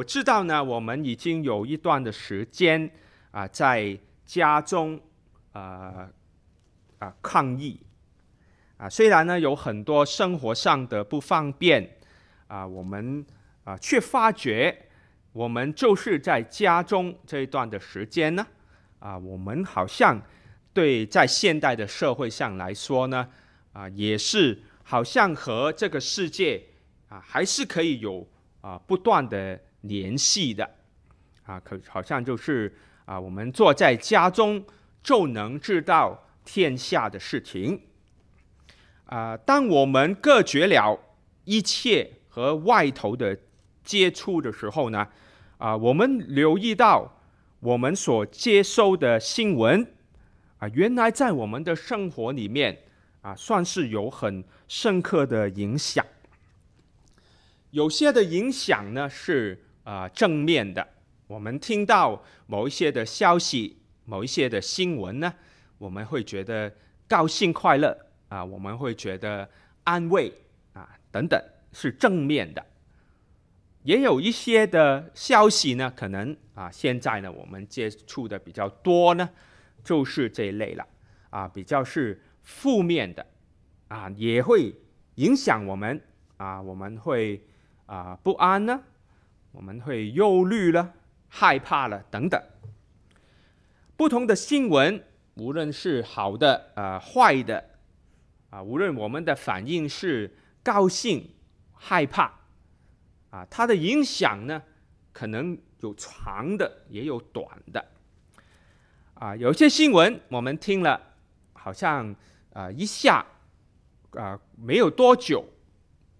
我知道呢，我们已经有一段的时间啊，在家中啊啊抗议啊，虽然呢有很多生活上的不方便啊，我们啊却发觉，我们就是在家中这一段的时间呢啊，我们好像对在现代的社会上来说呢啊，也是好像和这个世界啊还是可以有啊不断的。联系的啊，可好像就是啊，我们坐在家中就能知道天下的事情啊。当我们隔绝了一切和外头的接触的时候呢，啊，我们留意到我们所接收的新闻啊，原来在我们的生活里面啊，算是有很深刻的影响。有些的影响呢是。啊、正面的，我们听到某一些的消息，某一些的新闻呢，我们会觉得高兴快乐啊，我们会觉得安慰啊，等等，是正面的。也有一些的消息呢，可能啊，现在呢，我们接触的比较多呢，就是这一类了啊，比较是负面的啊，也会影响我们啊，我们会啊不安呢。我们会忧虑了、害怕了等等，不同的新闻，无论是好的、呃、坏的啊，无论我们的反应是高兴、害怕啊，它的影响呢，可能有长的，也有短的啊。有些新闻我们听了，好像啊一下啊没有多久，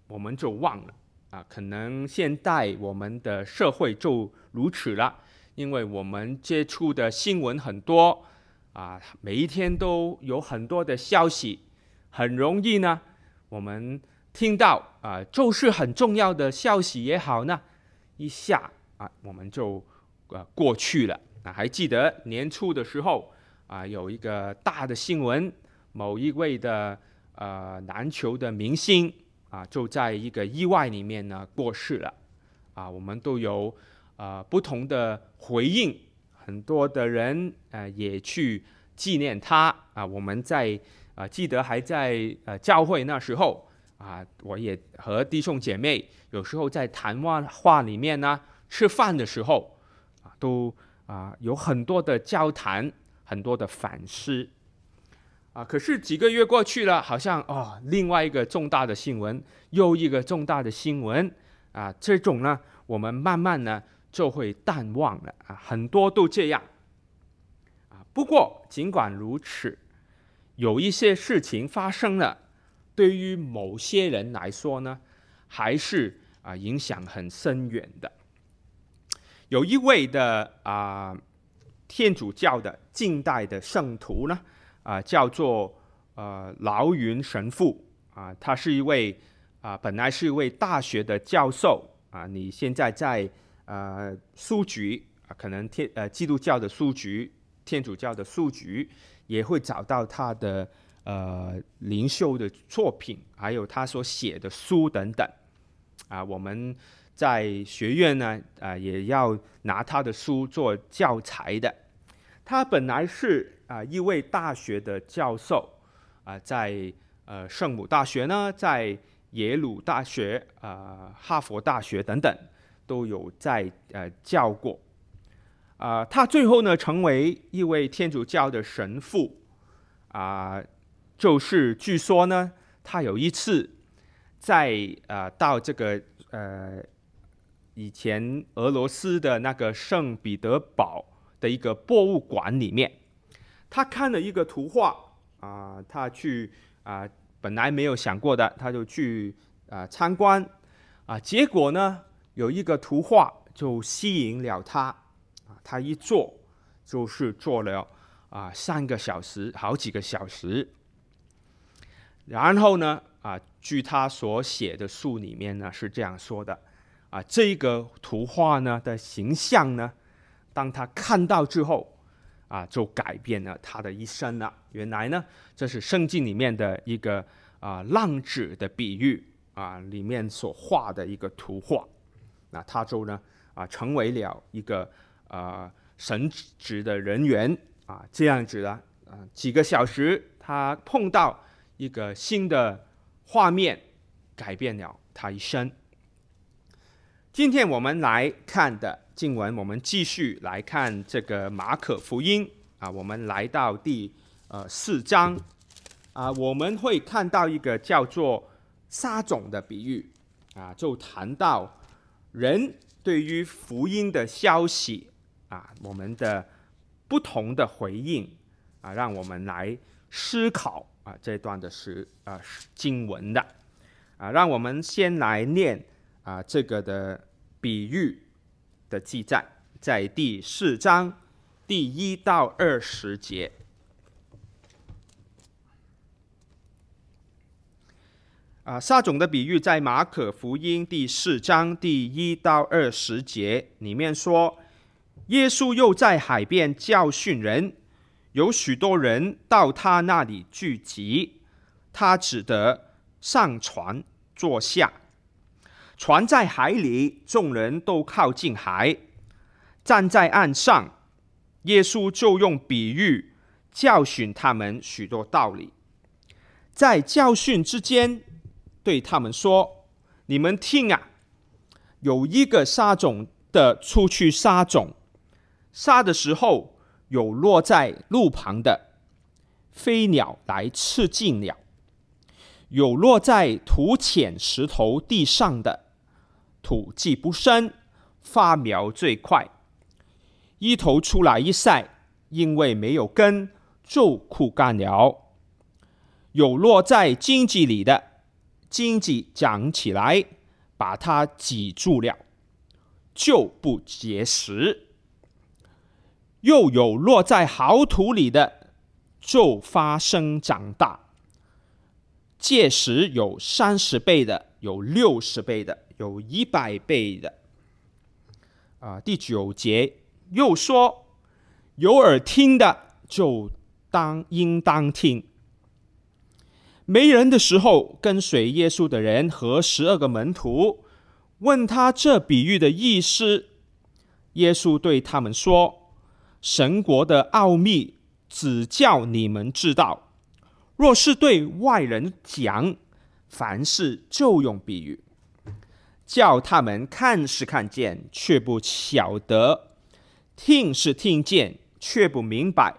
我们就忘了。啊，可能现在我们的社会就如此了，因为我们接触的新闻很多，啊，每一天都有很多的消息，很容易呢，我们听到啊，就是很重要的消息也好呢，一下啊，我们就啊过去了。啊，还记得年初的时候啊，有一个大的新闻，某一位的呃篮球的明星。啊，就在一个意外里面呢过世了，啊，我们都有啊、呃、不同的回应，很多的人、呃、也去纪念他啊。我们在啊记得还在呃教会那时候啊，我也和弟兄姐妹有时候在谈话话里面呢，吃饭的时候啊都啊有很多的交谈，很多的反思。啊，可是几个月过去了，好像哦，另外一个重大的新闻，又一个重大的新闻啊，这种呢，我们慢慢呢就会淡忘了啊，很多都这样啊。不过尽管如此，有一些事情发生了，对于某些人来说呢，还是啊影响很深远的。有一位的啊天主教的近代的圣徒呢。啊，叫做呃劳云神父啊，他是一位啊，本来是一位大学的教授啊。你现在在呃书局啊，可能天呃基督教的书局、天主教的书局也会找到他的呃灵修的作品，还有他所写的书等等啊。我们在学院呢啊，也要拿他的书做教材的。他本来是。啊，一位大学的教授啊，在呃圣母大学呢，在耶鲁大学啊、哈佛大学等等都有在呃教过啊。他最后呢，成为一位天主教的神父啊，就是据说呢，他有一次在啊到这个呃以前俄罗斯的那个圣彼得堡的一个博物馆里面。他看了一个图画啊、他去啊、本来没有想过的，他就去啊、参观啊，结果呢，有一个图画就吸引了他啊，他一坐就是坐了啊、三个小时，好几个小时。然后呢，啊，据他所写的书里面呢是这样说的啊，这个图画呢的形象呢，当他看到之后。啊，就改变了他的一生了。原来呢，这是圣经里面的一个啊浪子的比喻啊，里面所画的一个图画。那他就呢啊，成为了一个啊神职的人员啊，这样子的啊，几个小时他碰到一个新的画面，改变了他一生。今天我们来看的经文，我们继续来看这个马可福音。啊，我们来到第呃四章。啊，我们会看到一个叫做撒种的比喻。啊，就谈到人对于福音的消息。啊，我们的不同的回应。啊，让我们来思考啊这段的是啊经文的。啊，让我们先来念。啊，这个的比喻。的记载在第四章第一到二十节。啊，撒种的比喻在马可福音第四章第一到二十节里面说，耶稣又在海边教训人，有许多人到他那里聚集，他只得上船坐下。船在海里，众人都靠近海，站在岸上。耶稣就用比喻教训他们许多道理。在教训之间，对他们说：“你们听啊，有一个撒种的出去撒种，撒的时候有落在路旁的，飞鸟来吃尽了；有落在土浅石头地上的。”土既不深，发苗最快，一头出来一晒，因为没有根，就枯干了。有落在荆棘里的，荆棘长起来，把它挤住了，就不结实。又有落在好土里的，就发生长大，届时有三十倍的，有六十倍的。有一百倍的啊！第九节又说：“有耳听的就当应当听。”没人的时候，跟随耶稣的人和十二个门徒问他这比喻的意思。耶稣对他们说：“神国的奥秘只叫你们知道，若是对外人讲，凡事就用比喻。”叫他们看是看见，却不晓得；听是听见，却不明白。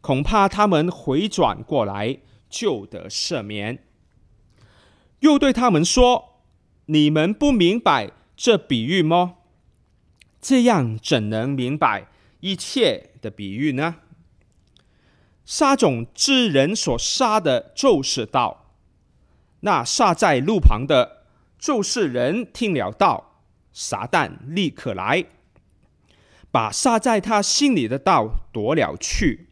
恐怕他们回转过来，就得赦免。又对他们说：“你们不明白这比喻么？这样怎能明白一切的比喻呢？杀种之人所杀的，就是道。那杀在路旁的。”就是人听了道，撒旦立刻来，把撒在他心里的道夺了去。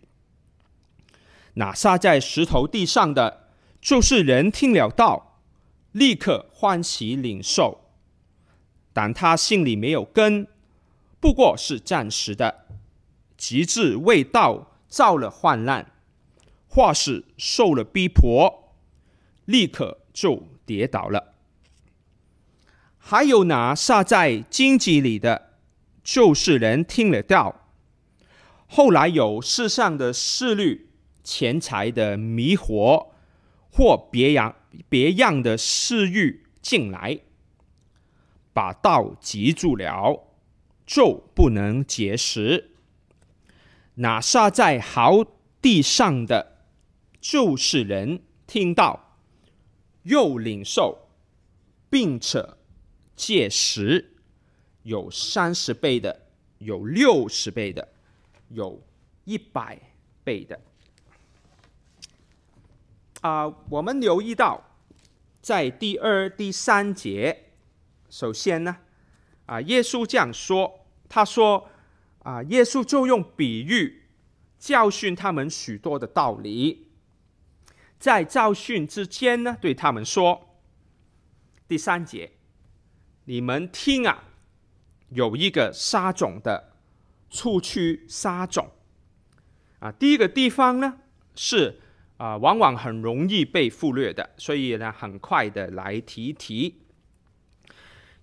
那撒在石头地上的，就是人听了道，立刻欢喜领受，但他心里没有根，不过是暂时的，及至为道造了患难，或是受了逼迫，立刻就跌倒了。还有那撒在荆棘里的，就是人听了道，后来有世上的思虑、钱财的迷惑，或别样别样的私欲进来，把道挤住了，就不能结实。那撒在好地上的，就是人听到，又领受，并且。届时有三十倍的，有六十倍的，有一百倍的。啊、我们留意到，在第二、第三节，首先呢，啊，耶稣这样说，他说，啊，耶稣就用比喻教训他们许多的道理，在教训之间呢，对他们说，第三节。你们听啊，有一个撒种的出去撒种啊。第一个地方呢是啊，往往很容易被忽略的，所以呢，很快的来提提。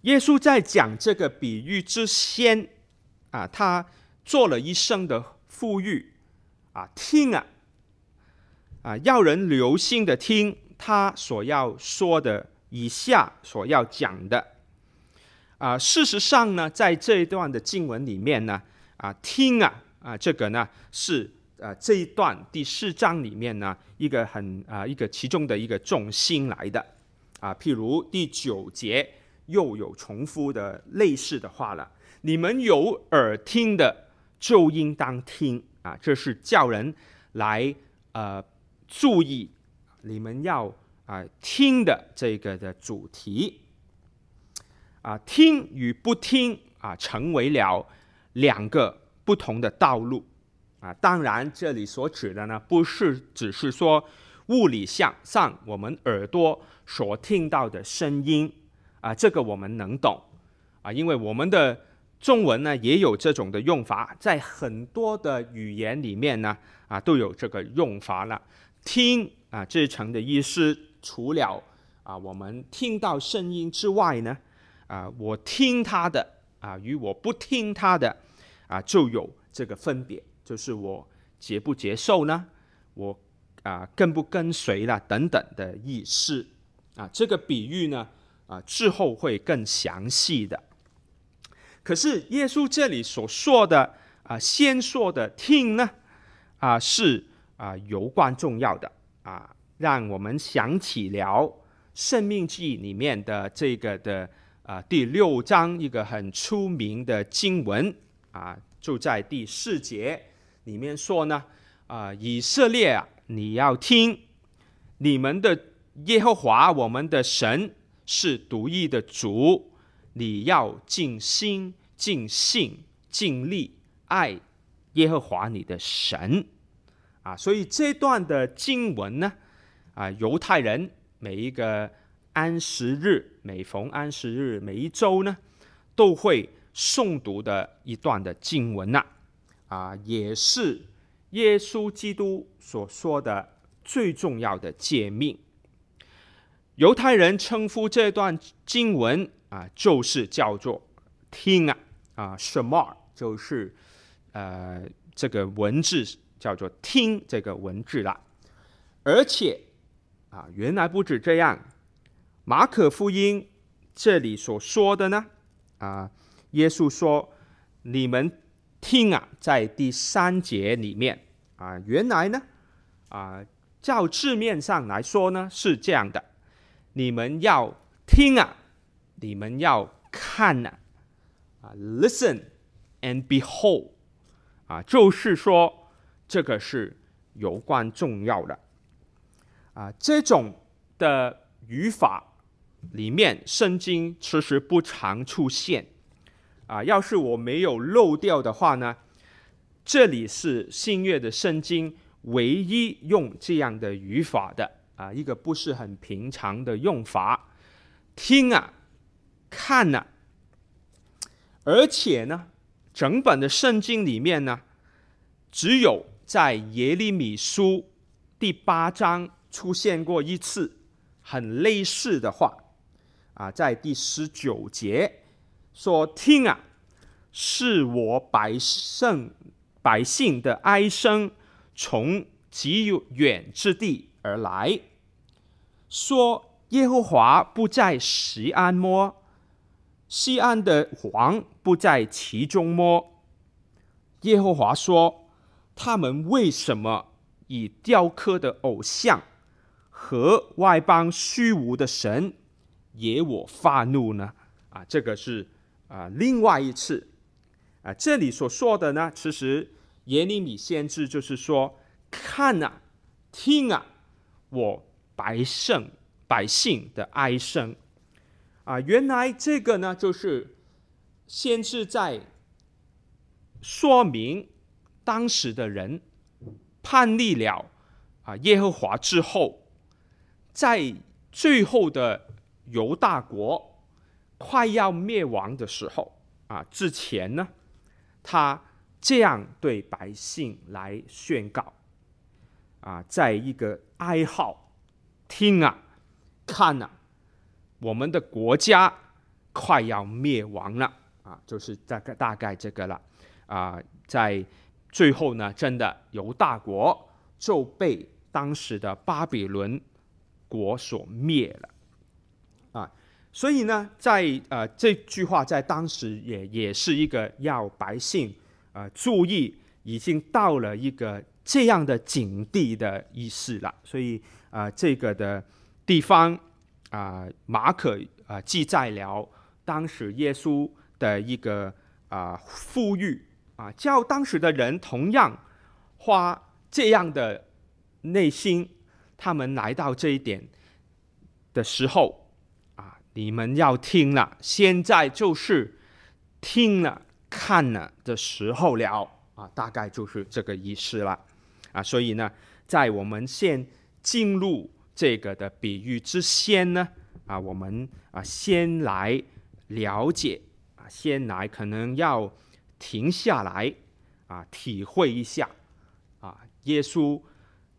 耶稣在讲这个比喻之先，啊，他做了一生的呼吁，啊，听啊，啊，要人留心的听他所要说的，以下所要讲的，啊，事实上呢，在这一段的经文里面呢，啊，听啊，啊，这个呢是。啊，这一段第四章里面呢，一个很啊，一个其中的一个重心来的啊，譬如第九节又有重复的类似的话了。你们有耳听的就应当听啊，这是叫人来呃注意你们要啊听的这个的主题啊，听与不听啊，成为了两个不同的道路。啊，当然，这里所指的呢，不是只是说物理上上我们耳朵所听到的声音啊，这个我们能懂啊，因为我们的中文呢也有这种的用法，在很多的语言里面呢啊都有这个用法了。听啊，这层的意思，除了啊我们听到声音之外呢，啊我听他的啊与我不听他的啊就有这个分别。就是我接不接受呢？我啊跟不跟随了等等的意思啊。这个比喻呢啊之后会更详细的。可是耶稣这里所说的啊先说的听呢啊是啊有关重要的啊，让我们想起了《生命记》里面的这个的啊第六章一个很出名的经文啊，就在第四节。里面说呢，啊、以色列啊，你要听，你们的耶和华我们的神是独一的主，你要尽心、尽性、尽力爱耶和华你的神，啊，所以这段的经文呢，啊，犹太人每一个安息日，每逢安息日，每一周呢，都会诵读的一段的经文呐、啊。也是耶稣基督所说的最重要的诫命。犹太人称呼这段经文啊，就是叫做听啊啊，什么就是呃这个文字叫做听这个文字了。而且啊，原来不止这样，马可福音这里所说的呢啊，耶稣说你们。听啊，在第三节里面啊，原来呢啊，照字面上来说呢是这样的：你们要听啊，你们要看啊，啊，listen and behold 啊，就是说这个是有关重要的啊。这种的语法里面，圣经其实不常出现。啊，要是我没有漏掉的话呢，这里是新约的圣经唯一用这样的语法的啊，一个不是很平常的用法。听啊，看啊，而且呢，整本的圣经里面呢，只有在耶利米书第八章出现过一次很类似的话啊，在第十九节。说听啊，是我百姓百姓的哀声，从极远之地而来。说耶和华不在西安么？西安的王不在其中么？耶和华说：他们为什么以雕刻的偶像和外邦虚无的神惹我发怒呢？啊，这个是。啊，另外一次，啊，这里所说的呢，其实耶利米先知就是说，看啊，听啊，我百姓百姓的哀声，啊，原来这个呢，就是先知在说明当时的人叛逆了啊耶和华之后，在最后的犹大国。快要灭亡的时候啊，之前呢，他这样对百姓来宣告啊，在一个哀号，听啊，看啊，我们的国家快要灭亡了啊，就是大概大概这个了啊，在最后呢，真的犹大国就被当时的巴比伦国所灭了啊，所以呢，在呃这句话在当时也也是一个要百姓呃注意，已经到了一个这样的境地的意思了，所以啊、这个的地方啊、马可啊、记载了。当时耶稣的一个啊呼吁啊，叫当时的人同样花这样的内心，他们来到这一点的时候，你们要听了，现在就是听了看了的时候了啊，大概就是这个意思了啊。所以呢，在我们先进入这个的比喻之先呢啊，我们啊先来。了解啊，先来可能要停下来啊，体会一下啊，耶稣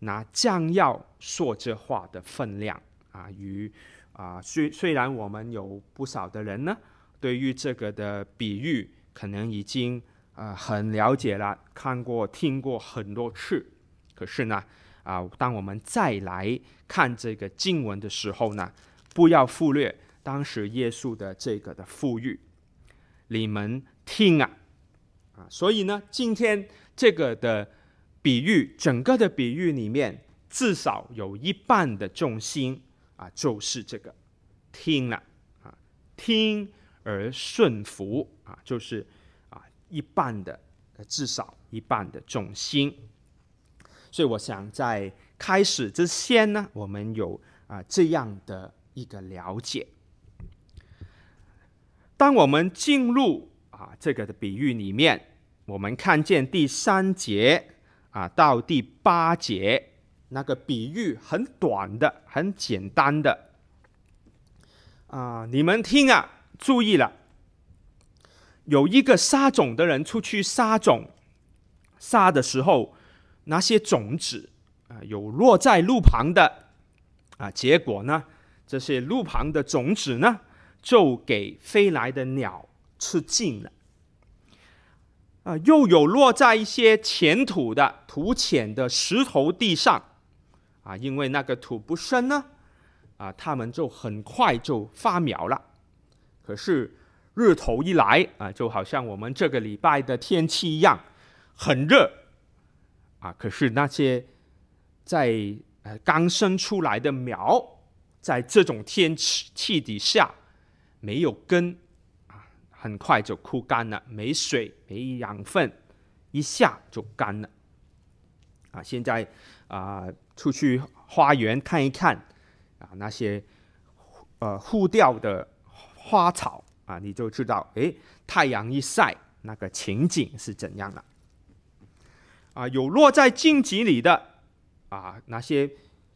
拿将要说这话的分量啊，与啊，虽虽然我们有不少的人呢，对于这个的比喻可能已经啊很了解了，看过听过很多次，可是呢啊，当我们再来看这个经文的时候呢，不要忽略。当时耶稣的这个的富裕，你们听啊，啊，所以呢，今天这个的比喻，整个的比喻里面，至少有一半的重心啊，就是这个听了啊，听而顺服啊，就是啊一半的，至少一半的重心。所以我想在开始之前呢，我们有啊这样的一个了解。当我们进入啊这个的比喻里面，我们看见第三节啊到第八节那个比喻很短的、很简单的。啊，你们听啊，注意了，有一个撒种的人出去撒种，撒的时候，那些种子啊有落在路旁的啊，结果呢，这些路旁的种子呢，就给飞来的鸟吃尽了，啊，又有落在一些浅土的土浅的石头地上，啊，因为那个土不深呢，啊，他们就很快就发苗了。可是日头一来，啊，就好像我们这个礼拜的天气一样，很热，啊，可是那些在呃刚生出来的苗，在这种天气气底下。没有根啊，很快就枯干了；没水、没养分，一下就干了。啊，现在啊，出去花园看一看啊，那些呃护掉的花草啊，你就知道，哎，太阳一晒，那个情景是怎样了。啊，有落在荆棘里的啊，那些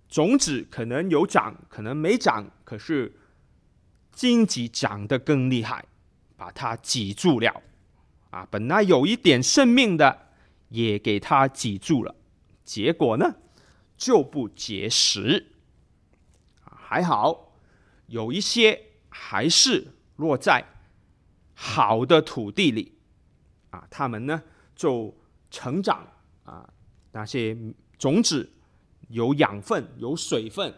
种子可能有长，可能没长，可是。荆棘长得更厉害，把它挤住了，啊，本来有一点生命的，也给它挤住了，结果呢，就不结实。还好有一些还是落在好的土地里，啊，它们呢就成长，啊，那些种子有养分、有水分，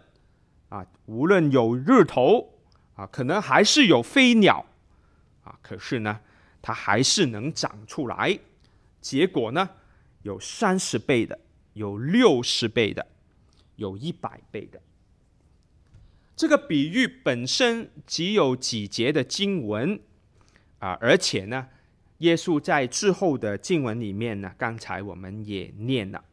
啊，无论有日头。啊，可能还是有飞鸟，啊，可是呢，它还是能长出来。结果呢，有三十倍的，有六十倍的，有一百倍的。这个比喻本身只有几节的经文，啊，而且呢，耶稣在之后的经文里面呢，刚才我们也念了，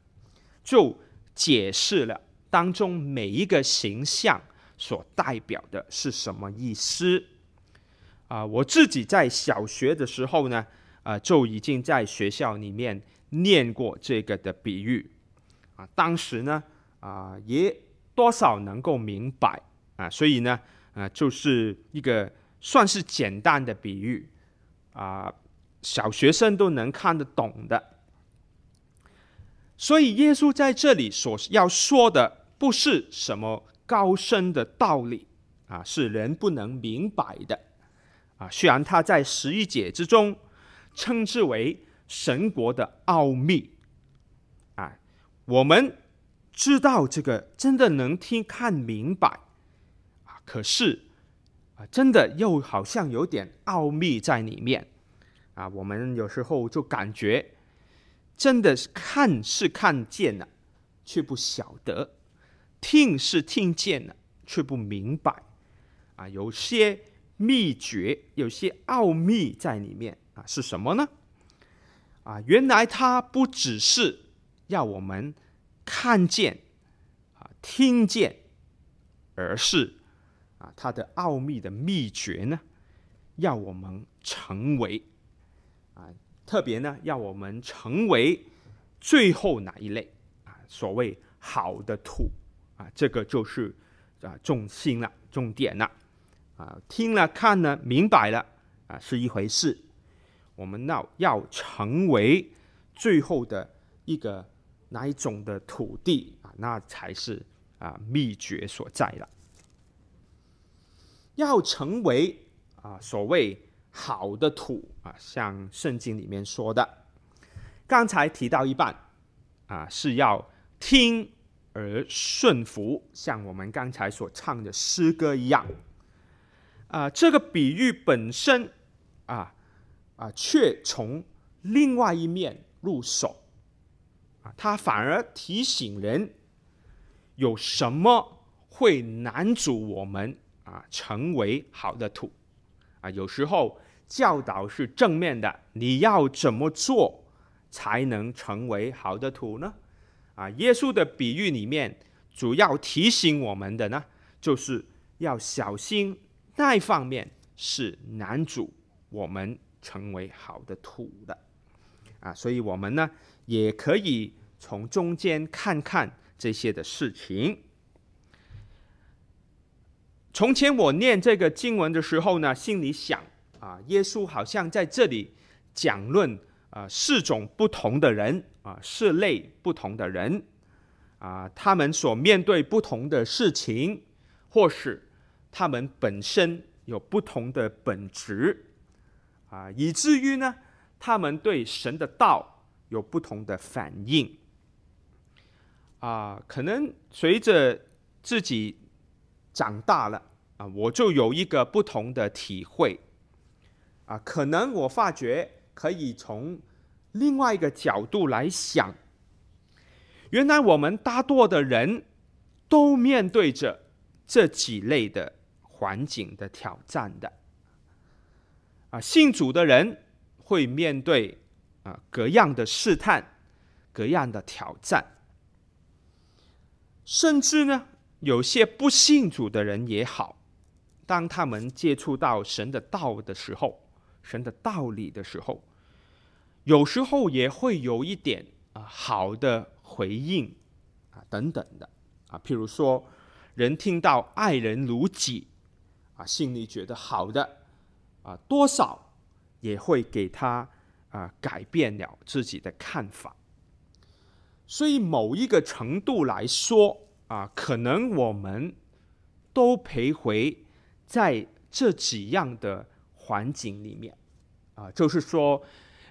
就解释了当中每一个形象。所代表的是什么意思？啊，我自己在小学的时候呢，啊，就已经在学校里面念过这个的比喻，啊，当时呢，啊，也多少能够明白，啊，所以呢，啊，就是一个算是简单的比喻，啊，小学生都能看得懂的。所以耶稣在这里所要说的不是什么。高深的道理啊，是人不能明白的啊，虽然他在十一节之中称之为神国的奥秘，我们知道这个真的能听看明白，啊，可是啊，真的又好像有点奥秘在里面，啊，我们有时候就感觉真的是看是看见了，却不晓得；听是听见了，却不明白，啊，有些。秘诀有些奥秘在里面啊，是什么呢？啊，原来它不只是要我们看见啊、听见，而是啊，它的奥秘的秘诀呢，要我们成为啊，特别呢，要我们成为最后哪一类啊？所谓好的土啊，这个就是啊重心了，重点了。啊，听了看了明白了啊，是一回事。我们要要成为最后的一个哪一种的土地啊，那才是啊秘诀所在了。要成为啊所谓好的土啊，像圣经里面说的，刚才提到一半啊，是要听而顺服，像我们刚才所唱的诗歌一样。啊，这个比喻本身，啊啊，却从另外一面入手，啊，他反而提醒人，有什么会难阻我们啊成为好的土，啊，有时候教导是正面的，你要怎么做才能成为好的土呢？啊，耶稣的比喻里面主要提醒我们的呢，就是要小心。那一方面是难阻我们成为好的土的啊，所以我们呢也可以从中间看看这些的事情。从前我念这个经文的时候呢，心里想啊，耶稣好像在这里讲论啊四种不同的人啊，四类不同的人啊，他们所面对不同的事情，或是。他们本身有不同的本质，啊，以至于呢，他们对神的道有不同的反应，啊，可能随着自己长大了，啊，我就有一个不同的体会，啊，可能我发觉可以从另外一个角度来想，原来我们大多的人都面对着这几类的。环境的挑战的啊，信主的人会面对啊各样的试探、各样的挑战，甚至呢，有些不信主的人也好，当他们接触到神的道的时候，神的道理的时候，有时候也会有一点啊好的回应啊等等的啊，譬如说，人听到爱人如己。啊，心里觉得好的，啊，多少也会给他啊改变了自己的看法。所以某一个程度来说，啊，可能我们都徘徊在这几样的环境里面，啊，就是说，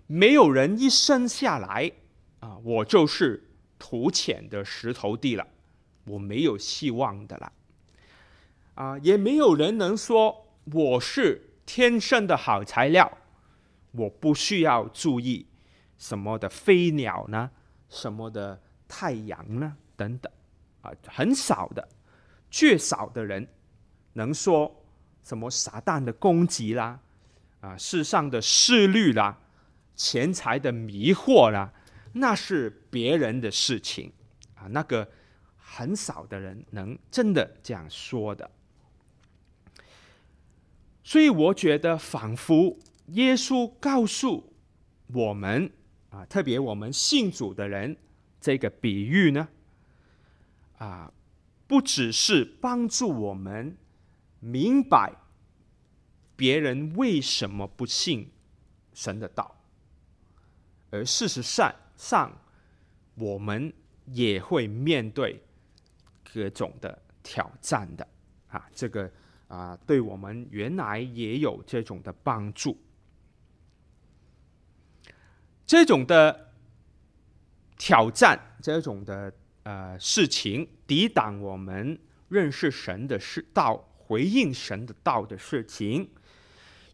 没有人一生下来，啊，我就是土浅的石头地了，我没有希望的了。啊，也没有人能说我是天生的好材料，我不需要注意什么的飞鸟呢，什么的太阳呢，等等，啊，很少的，绝少的人能说什么撒旦的攻击啦，啊，世上的势律啦，钱财的迷惑啦，那是别人的事情，啊，那个很少的人能真的这样说的。所以我觉得，仿佛耶稣告诉我们啊，特别我们信主的人，这个比喻呢，啊，不只是帮助我们明白别人为什么不信神的道，而事实上上，我们也会面对各种的挑战的啊，这个啊，对我们原来也有这种的帮助。这种的挑战，这种的呃事情，抵挡我们认识神的事道，回应神的道的事情，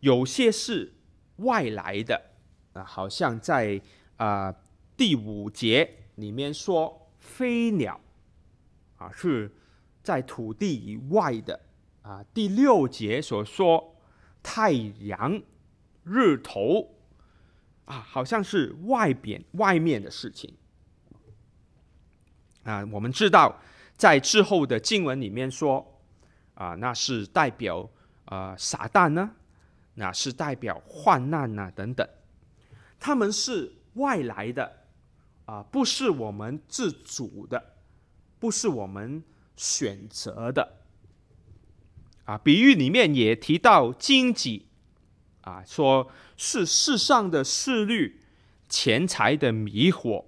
有些是外来的啊，好像在啊、呃、第五节里面说，飞鸟啊是在土地以外的啊，第六节所说太阳、日头。啊，好像是外边外面的事情啊。我们知道，在之后的经文里面说，啊，那是代表啊撒旦呢，那是代表患难呐等等。他们是外来的啊，不是我们自主的，不是我们选择的啊。比喻里面也提到荆棘。啊，说是世上的势力、钱财的迷惑，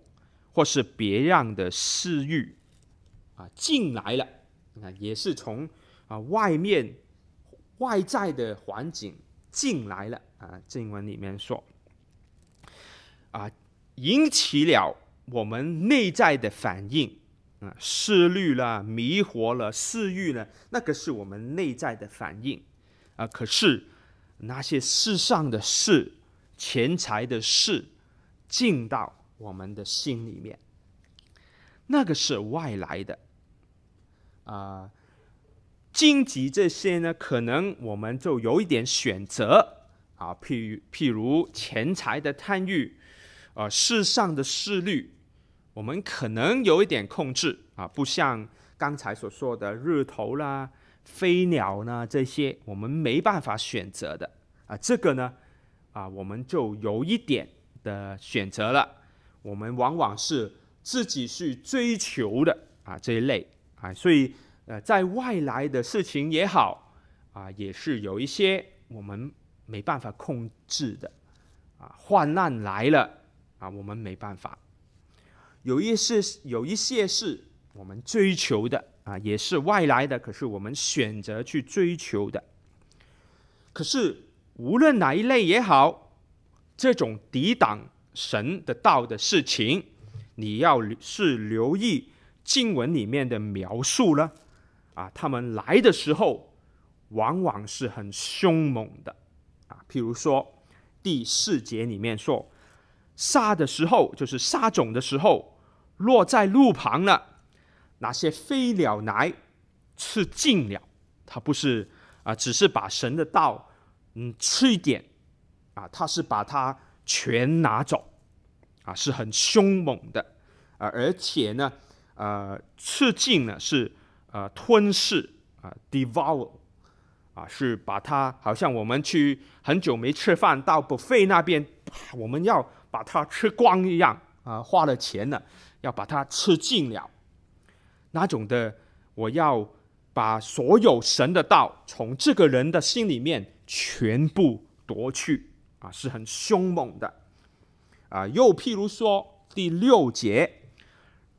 或是别样的私欲，啊，进来了，啊，也是从啊外面外在的环境进来了啊。经文里面说，啊，引起了我们内在的反应，啊，思虑了、迷惑了、私欲了，那个是我们内在的反应，啊，可是。那些世上的事、钱财的事进到我们的心里面，那个是外来的啊。荆棘这些呢，可能我们就有一点选择啊，譬如譬如钱财的贪欲，啊，世上的势力，我们可能有一点控制啊，不像刚才所说的日头啦。飞鸟呢？这些我们没办法选择的啊，这个呢，啊，我们就有一点的选择了。我们往往是自己去追求的啊，这一类啊，所以呃，在外来的事情也好啊，也是有一些我们没办法控制的啊，患难来了啊，我们没办法。有一些有一些是我们追求的。啊，也是外来的，可是我们选择去追求的。可是无论哪一类也好，这种抵挡神的道的事情，你要是留意经文里面的描述了。啊，他们来的时候，往往是很凶猛的。啊，譬如说第四节里面说，撒的时候就是撒种的时候，落在路旁了。那些飞鸟来吃尽了，他不是啊，只是把神的道嗯吃一点啊，他是把它全拿走啊，是很凶猛的啊，而且呢，呃，吃尽了是呃吞噬啊，devour 啊，是把它好像我们去很久没吃饭到 buffet 那边，我们要把它吃光一样啊，花了钱了，要把它吃尽了。那种的，我要把所有神的道从这个人的心里面全部夺去啊，是很凶猛的啊。又譬如说第六节，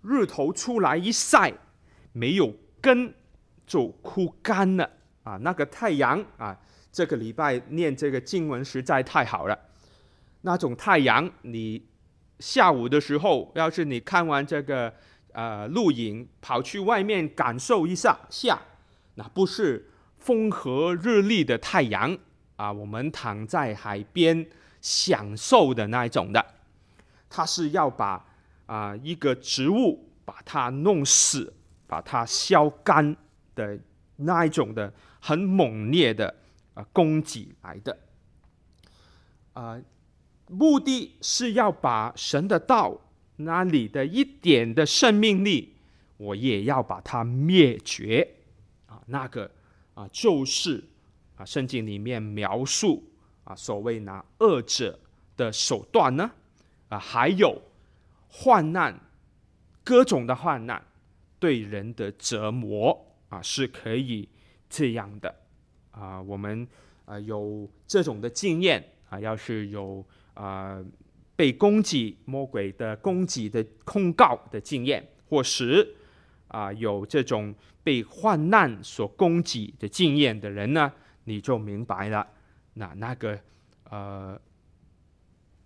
日头出来一晒，没有根就枯干了啊。那个太阳啊，这个礼拜念这个经文实在太好了。那种太阳，你下午的时候，要是你看完这个。呃，露营跑去外面感受一下下，那不是风和日丽的太阳啊，我们躺在海边享受的那一种的，它是要把啊、一个植物把它弄死，把它烧干的那一种的很猛烈的啊、呃、攻击来的，啊、目的是要把神的道。那里的一点的生命力，我也要把它灭绝啊！那个啊，就是啊，圣经里面描述啊，所谓那恶者的手段呢啊，还有患难，各种的患难对人的折磨啊，是可以这样的啊。我们啊有这种的经验啊，要是有啊。被攻击、魔鬼的攻击的控告的经验，或是啊有这种被患难所攻击的经验的人呢，你就明白了，那那个呃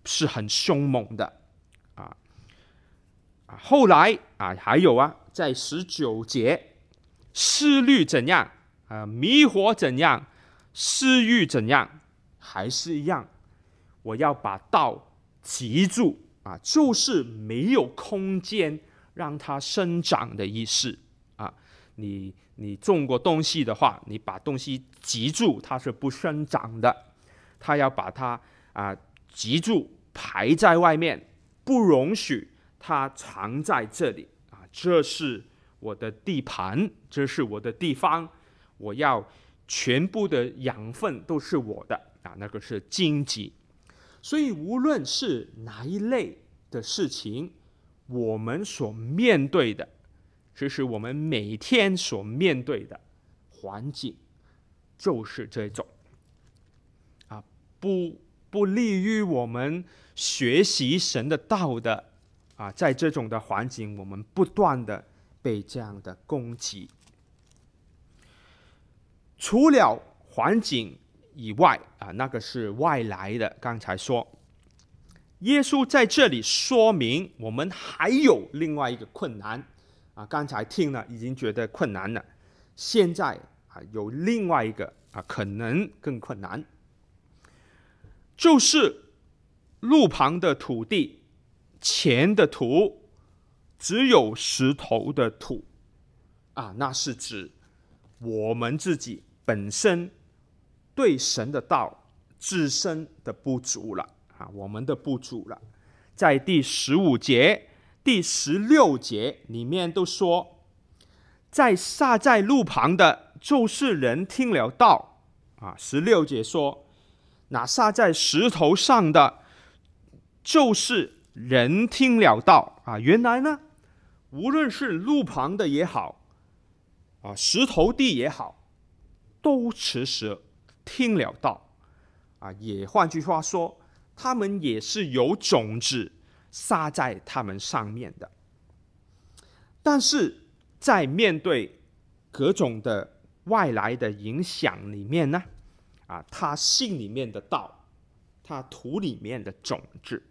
是很凶猛的啊。后来啊还有啊，在十九节，思虑怎样啊，迷惑怎样，私欲怎样，还是一样，我要把道挤住啊，就是没有空间让它生长的意思啊。你你种过东西的话，你把东西挤住，它是不生长的。它要把它啊挤住，排在外面，不容许它藏在这里啊。这是我的地盘，这是我的地方，我要。全部的养分都是我的啊，那个是荆棘。所以无论是哪一类的事情，我们所面对的，就是我们每天所面对的环境，就是这种啊，不不利于我们学习神的道的啊，在这种的环境，我们不断的被这样的攻击。除了环境以外啊，那个是外来的。刚才说，耶稣在这里说明我们还有另外一个困难啊。刚才听了已经觉得困难了，现在啊有另外一个啊可能更困难，就是路旁的土地前的土只有石头的土啊，那是指我们自己。本身对神的道自身的不足了啊，我们的不足了。在第十五节、第十六节里面都说，在撒在路旁的，就是人听了道啊。十六节说，那撒在石头上的，就是人听了道啊。原来呢，无论是路旁的也好，啊，石头地也好。都其实听了道，啊，也换句话说，他们也是有种子撒在他们上面的。但是在面对各种的外来的影响里面呢，啊，他心里面的道，他土里面的种子，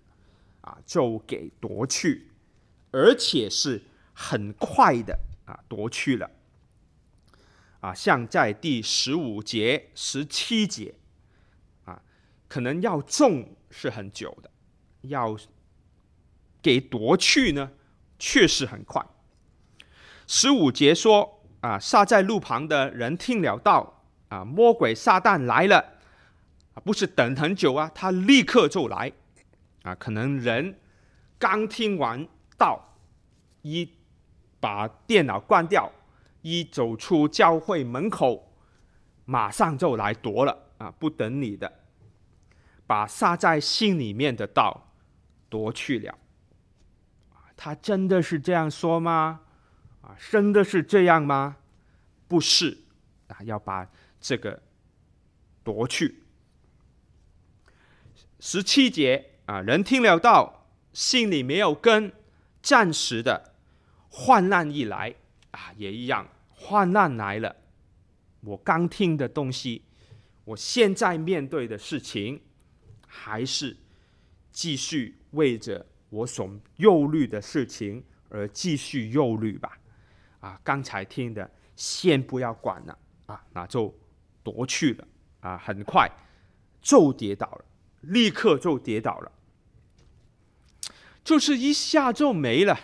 啊，就给夺去，而且是很快的啊夺去了。啊，像在第十五节、十七节，啊，可能要种是很久的，要给夺去呢，确实很快。十五节说，啊，撒在路旁的人听了道，啊，魔鬼撒旦来了，啊，不是等很久啊，他立刻就来，啊，可能人刚听完道，一把电脑关掉。一走出教会门口，马上就来夺了啊！不等你的，把撒在心里面的道夺去了。他真的是这样说吗？啊，真的是这样吗？不是啊，要把这个夺去。十七节啊，人听了道，心里没有根，暂时的患难一来。啊，也一样，患难来了，我刚听的东西，我现在面对的事情，还是继续为着我所忧虑的事情而继续忧虑吧。啊，刚才听的，先不要管了，啊，那就夺去了，啊，很快就跌倒了，立刻就跌倒了，就是一下就没了，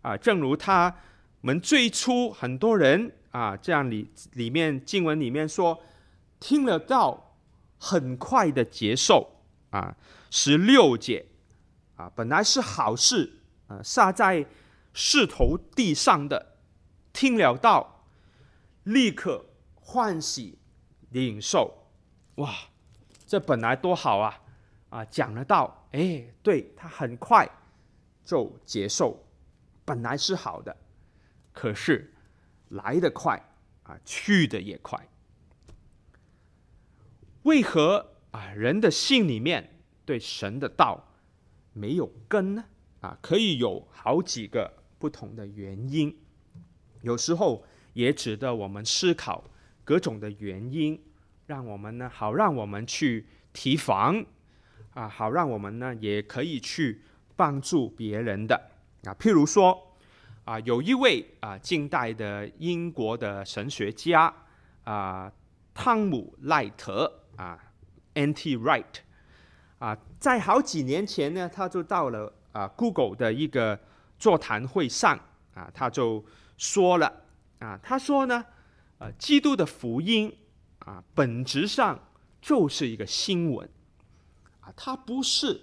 啊，正如他。我们最初很多人啊，这样里里面经文里面说，听了道，很快的接受啊，十六节啊，本来是好事啊，撒在石头地上的，听了道，立刻欢喜领受，哇，这本来多好啊！啊，讲了道，哎，对，他很快就接受，本来是好的。可是来得快啊，去得也快。为何啊，人的心里面对神的道没有根呢？啊，可以有好几个不同的原因。有时候也值得我们思考各种的原因，让我们呢，好让我们去提防啊，好让我们呢也可以去帮助别人的啊。譬如说啊，有一位啊近代的英国的神学家啊，汤姆赖特啊，N.T. Wright 啊，在好几年前呢，他就到了啊 Google 的一个座谈会上啊，他就说了啊，他说呢，呃，基督的福音啊，本质上就是一个新闻啊，它不是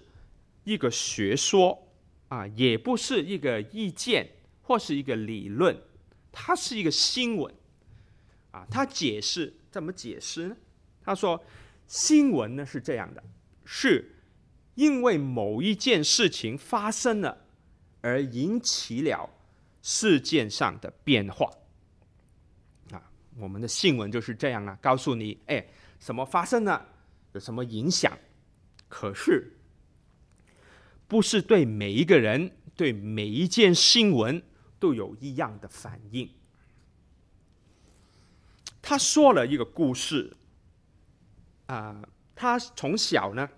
一个学说啊，也不是一个意见或是一个理论，它是一个新闻啊。他解释怎么解释呢？他说，新闻呢是这样的，是因为某一件事情发生了，而引起了事件上的变化。啊我们的新闻就是这样啊，告诉你，哎，什么发生了，有什么影响？可是，不是对每一个人、对每一件新闻都有一样的反应。他说了一个故事，啊、他从小呢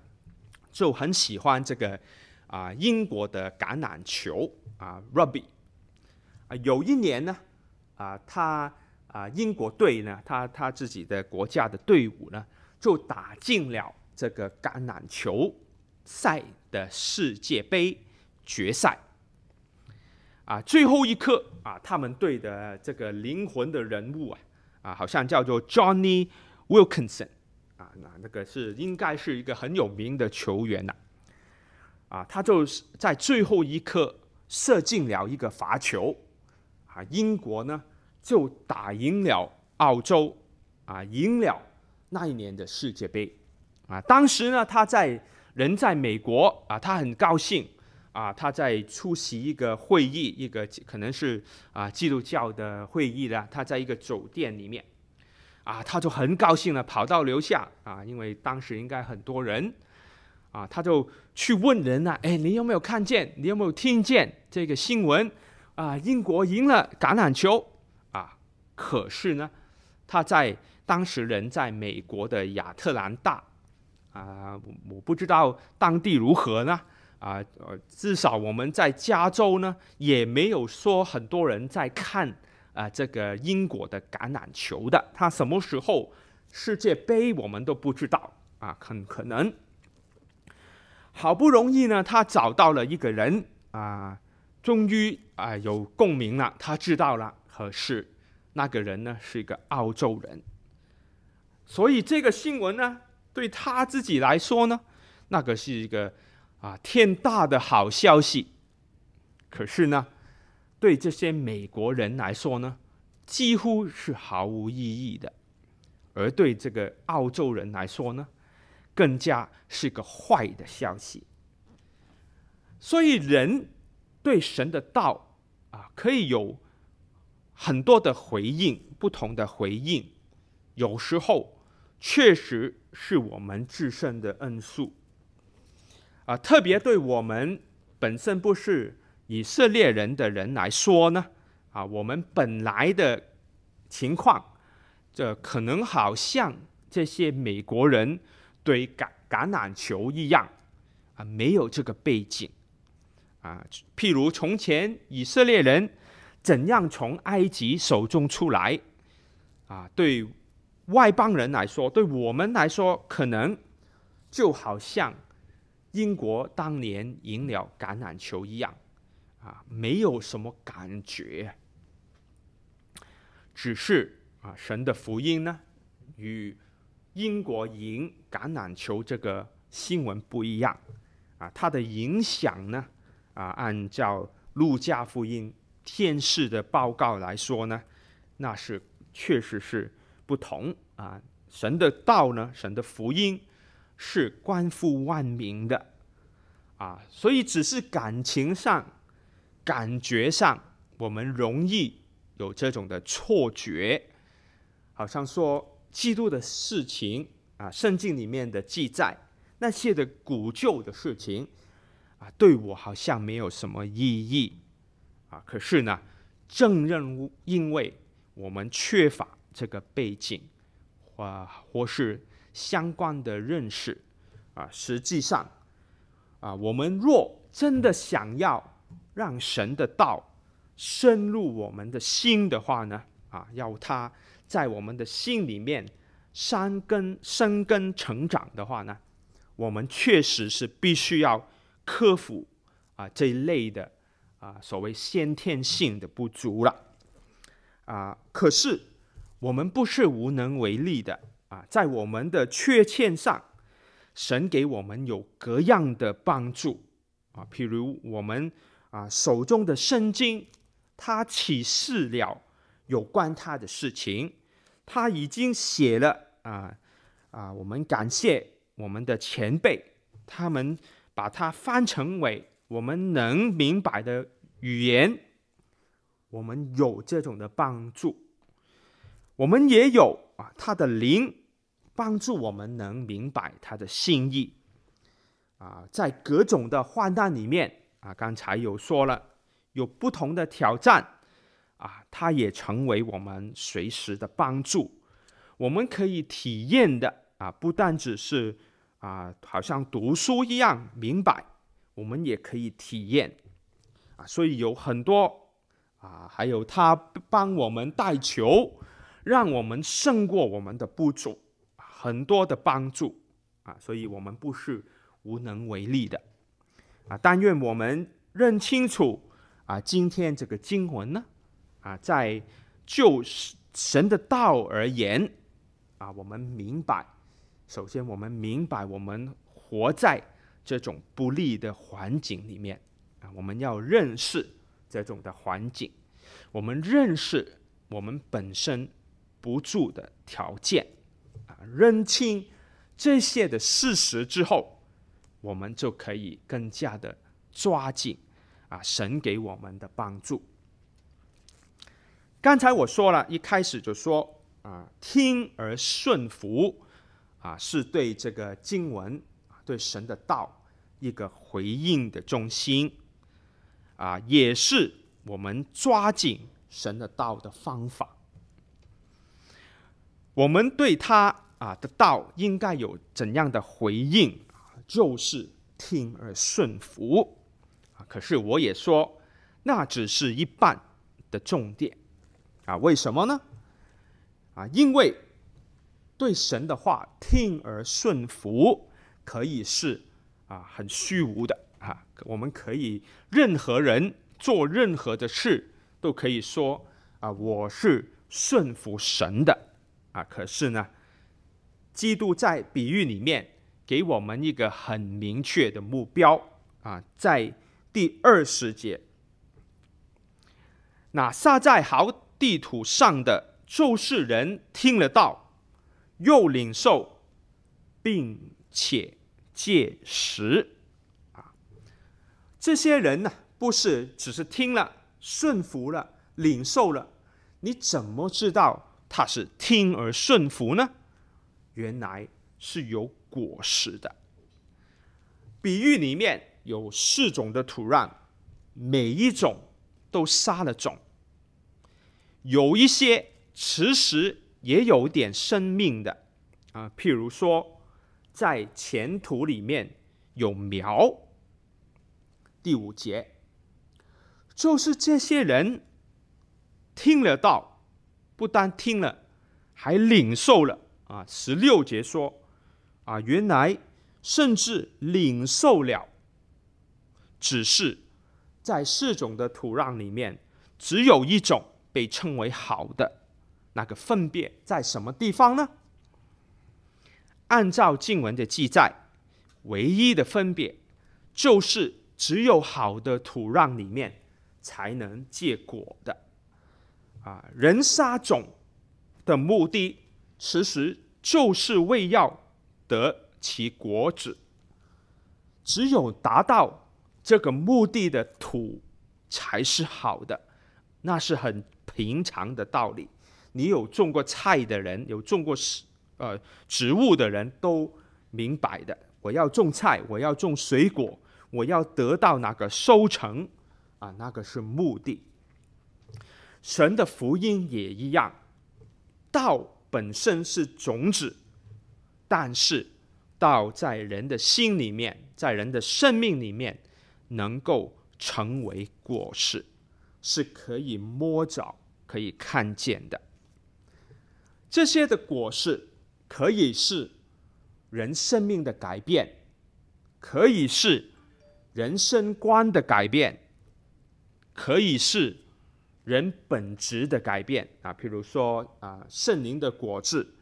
就很喜欢这个啊、英国的橄榄球啊 Rugby 啊，有一年呢，啊、他。啊，英国队呢，他他自己的国家的队伍呢，就打进了这个橄榄球赛的世界杯决赛。啊，最后一刻啊，他们队的这个灵魂的人物啊，啊，好像叫做 Johnny Wilkinson 啊，那那个是应该是一个很有名的球员呐。啊，他就是在最后一刻射进了一个罚球。啊，英国呢，就打赢了澳洲，啊，赢了那一年的世界杯，啊，当时呢，他在人在美国，啊，他很高兴，啊，他在出席一个会议，一个可能是啊基督教的会议的，他在一个酒店里面，啊，他就很高兴的跑到楼下，啊，因为当时应该很多人，啊，他就去问人啊，哎，你有没有看见？你有没有听见这个新闻？啊，英国赢了橄榄球啊。可是呢，他在当时人在美国的亚特兰大啊，我不知道当地如何呢啊，至少我们在加州呢，也没有说很多人在看啊这个英国的橄榄球的。他什么时候世界杯我们都不知道啊，很可能。好不容易呢，他找到了一个人啊，终于啊有共鸣了，他知道了，可是。那个人呢是一个澳洲人，所以这个新闻呢对他自己来说呢，那个是一个啊天大的好消息。可是呢，对这些美国人来说呢，几乎是毫无意义的。而对这个澳洲人来说呢，更加是个坏的消息。所以人对神的道啊，可以有。很多的回应，不同的回应，有时候确实是我们自身的恩数啊。特别对我们本身不是以色列人的人来说呢，啊，我们本来的情况，这可能好像这些美国人对橄橄榄球一样啊，没有这个背景啊。譬如从前以色列人。怎样从埃及手中出来？啊，对外邦人来说，对我们来说，可能就好像英国当年赢了橄榄球一样，啊，没有什么感觉。只是啊，神的福音呢，与英国赢橄榄球这个新闻不一样，啊，它的影响呢，啊，按照路加福音。天使的报告来说呢，那是确实是不同啊。神的道呢，神的福音是关乎万民的啊，所以只是感情上、感觉上，我们容易有这种的错觉，好像说基督的事情啊，圣经里面的记载那些的古旧的事情啊，对我好像没有什么意义。啊，可是呢，正认因为我们缺乏这个背景，或或是相关的认识，啊，实际上，啊，我们若真的想要让神的道深入我们的心的话呢，啊，要他在我们的心里面生根、生根、成长的话呢，我们确实是必须要克服啊这一类的啊所谓先天性的不足了。啊，可是我们不是无能为力的啊，在我们的缺陷上，神给我们有各样的帮助啊，譬如我们啊手中的圣经，他启示了。有关他的事情，他已经写了啊啊！我们感谢我们的前辈，他们把它翻成为我们能明白的语言。我们有这种的帮助，我们也有啊，他的灵帮助我们能明白他的心意啊。在各种的患难里面啊，刚才有说了，有不同的挑战。啊，它也成为我们随时的帮助。我们可以体验的啊，不单只是啊，好像读书一样明白，我们也可以体验啊。所以有很多啊，还有他帮我们带球，让我们胜过我们的不足，很多的帮助啊。所以我们不是无能为力的啊。但愿我们认清楚啊，今天这个经文呢。啊，在就神的道而言，啊，我们明白，首先我们明白，我们活在这种不利的环境里面，啊，我们要认识这种的环境，我们认识我们本身不住的条件，啊，认清这些的事实之后，我们就可以更加的抓紧啊，神给我们的帮助。刚才我说了一开始就说啊，听而顺服啊，是对这个经文啊，对神的道一个回应的中心啊，也是我们抓紧神的道的方法。我们对他啊的道应该有怎样的回应？就是听而顺服啊。可是我也说，那只是一半的重点。啊，为什么呢？啊，因为对神的话听而顺服，可以是啊很虚无的啊。我们可以任何人做任何的事，都可以说啊，我是顺服神的啊。可是呢，基督在比喻里面给我们一个很明确的目标啊，在第二十节，那撒在好地土上的就是人听了道，又领受，并且结实啊。这些人呢，不是只是听了、顺服了、领受了，你怎么知道他是听而顺服呢？原来是有果实的。比喻里面有四种的土壤，每一种都撒了种。有一些其实也有点生命的啊，譬如说，在前土里面有苗。第五节，就是这些人听了道，不但听了，还领受了啊。十六节说啊，原来甚至领受了，只是在四种的土壤里面，只有一种。被称为好的那个分别在什么地方呢？按照经文的记载，唯一的分别就是只有好的土壤里面才能结果的。啊，人杀种的目的其实就是为要得其果子，只有达到这个目的的土才是好的，那是很。平常的道理，你有种过菜的人，有种过呃植物的人都明白的。我要种菜，我要种水果，我要得到那个收成啊，那个是目的。神的福音也一样，道本身是种子，但是道在人的心里面，在人的生命里面，能够成为果实，是可以摸着、可以看见的。这些的果实可以是人生命的改变，可以是人生观的改变，可以是人本质的改变啊。譬如说啊，圣灵的果子，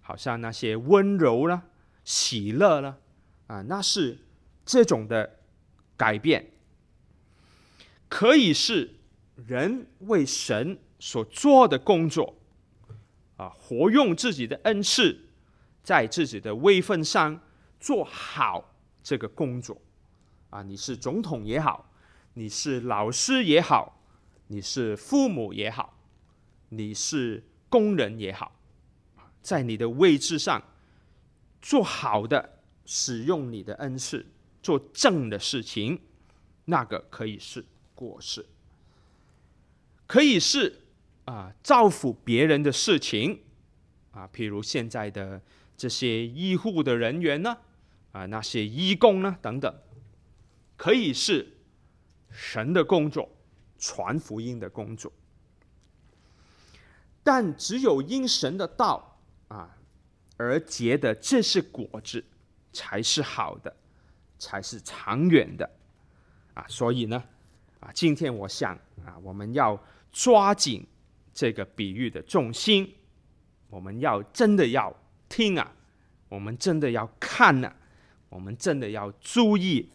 好像那些温柔了、喜乐了啊，那是这种的改变。可以是人为神所做的工作。啊，活用自己的恩赐，在自己的位份上做好这个工作。啊，你是总统也好，你是老师也好，你是父母也好，你是工人也好，在你的位置上做好的，使用你的恩赐做正的事情，那个可以是果实，可以是。啊，造福别人的事情啊，譬如现在的这些医护的人员呢，啊，那些义工呢，等等，可以是神的工作，传福音的工作。但只有因神的道啊而结的这些果子，才是好的，才是长远的啊。所以呢，啊，今天我想啊，我们要抓紧。这个比喻的重心，我们要真的要听啊，我们真的要看啊，我们真的要注意，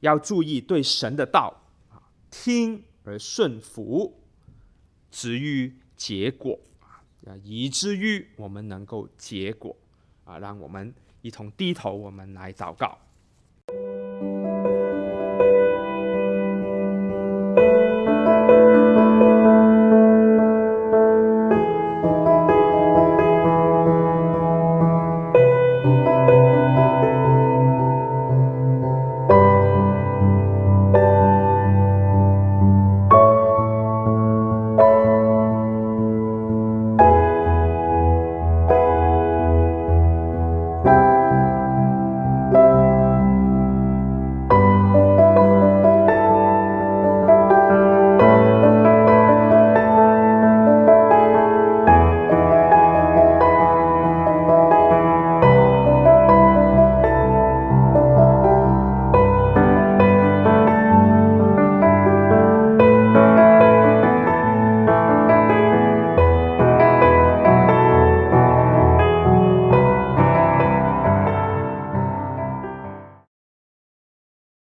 要注意对神的道，听而顺服，至于结果啊，以至于我们能够结果啊，让我们一同低头，我们来祷告。